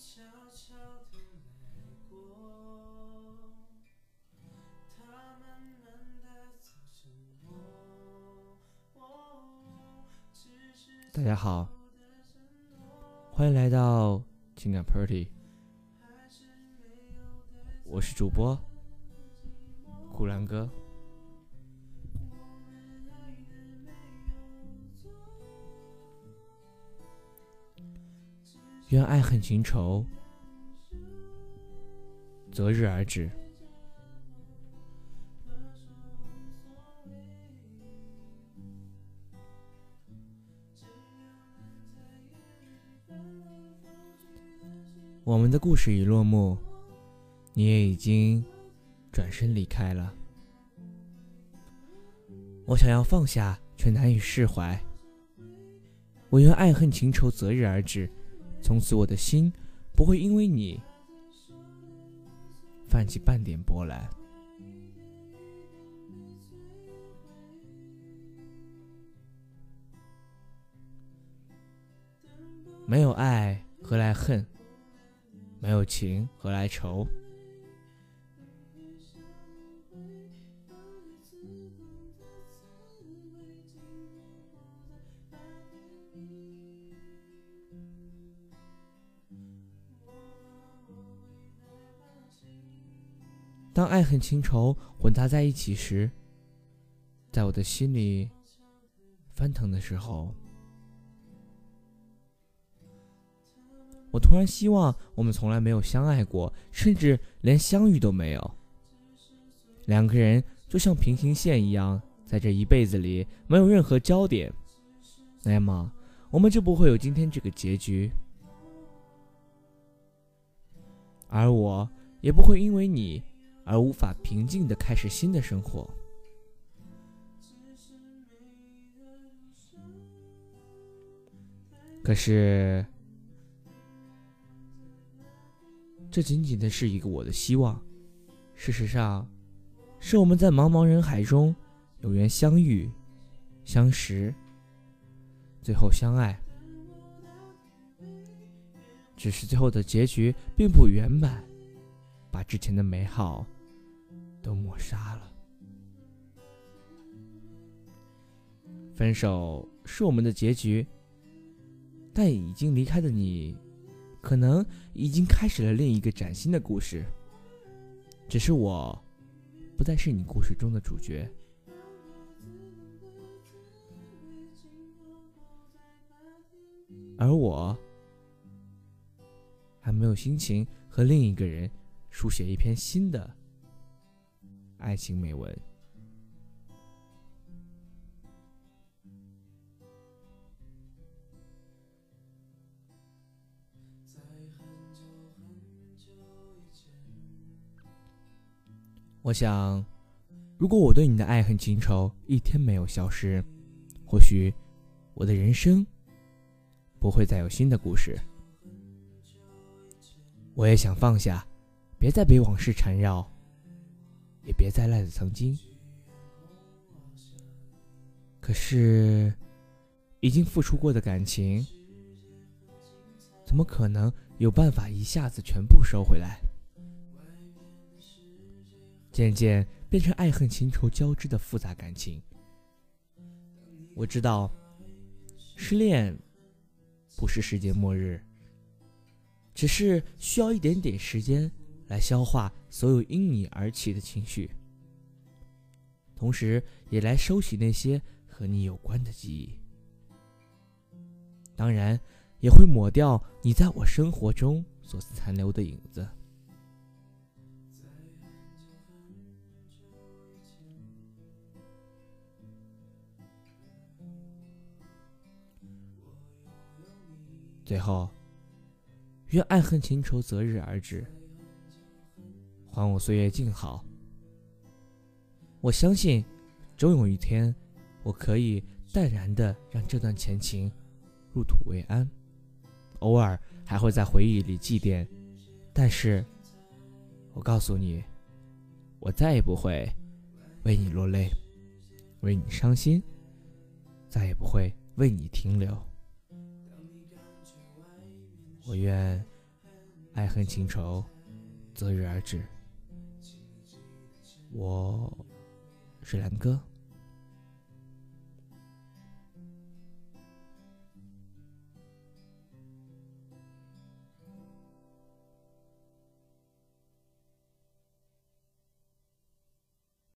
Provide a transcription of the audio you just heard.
悄悄的来过，他慢慢的走进我大家好，欢迎来到情感 Party，我是主播古兰哥。愿爱恨情仇择日而止。我们的故事已落幕，你也已经转身离开了。我想要放下，却难以释怀。我愿爱恨情仇择日而止，从此我的心不会因为你泛起半点波澜。没有爱，何来恨？没有情，何来愁？当爱恨情仇混杂在一起时，在我的心里翻腾的时候。我突然希望我们从来没有相爱过，甚至连相遇都没有。两个人就像平行线一样，在这一辈子里没有任何焦点，那么我们就不会有今天这个结局，而我也不会因为你而无法平静的开始新的生活。可是。这仅仅的是一个我的希望，事实上，是我们在茫茫人海中有缘相遇、相识，最后相爱。只是最后的结局并不圆满，之前的美好都抹杀了。分手是我们的结局，但已经离开的你。可能已经开始了另一个崭新的故事，只是我不再是你故事中的主角，而我还没有心情和另一个人书写一篇新的爱情美文。我想，如果我对你的爱恨情仇一天没有消失，或许我的人生不会再有新的故事。我也想放下，别再被往事缠绕，也别再赖着曾经。可是，已经付出过的感情，怎么可能有办法一下子全部收回来？渐渐变成爱恨情仇交织的复杂感情。我知道，失恋不是世界末日，只是需要一点点时间来消化所有因你而起的情绪，同时也来收起那些和你有关的记忆。当然，也会抹掉你在我生活中所残留的影子。最后，愿爱恨情仇择日而止，还我岁月静好。我相信，终有一天，我可以淡然的让这段前情入土为安，偶尔还会在回忆里祭奠，但是，我告诉你，我再也不会为你落泪，为你伤心，再也不会为你停留。我愿爱恨情仇，择日而止。我是蓝哥。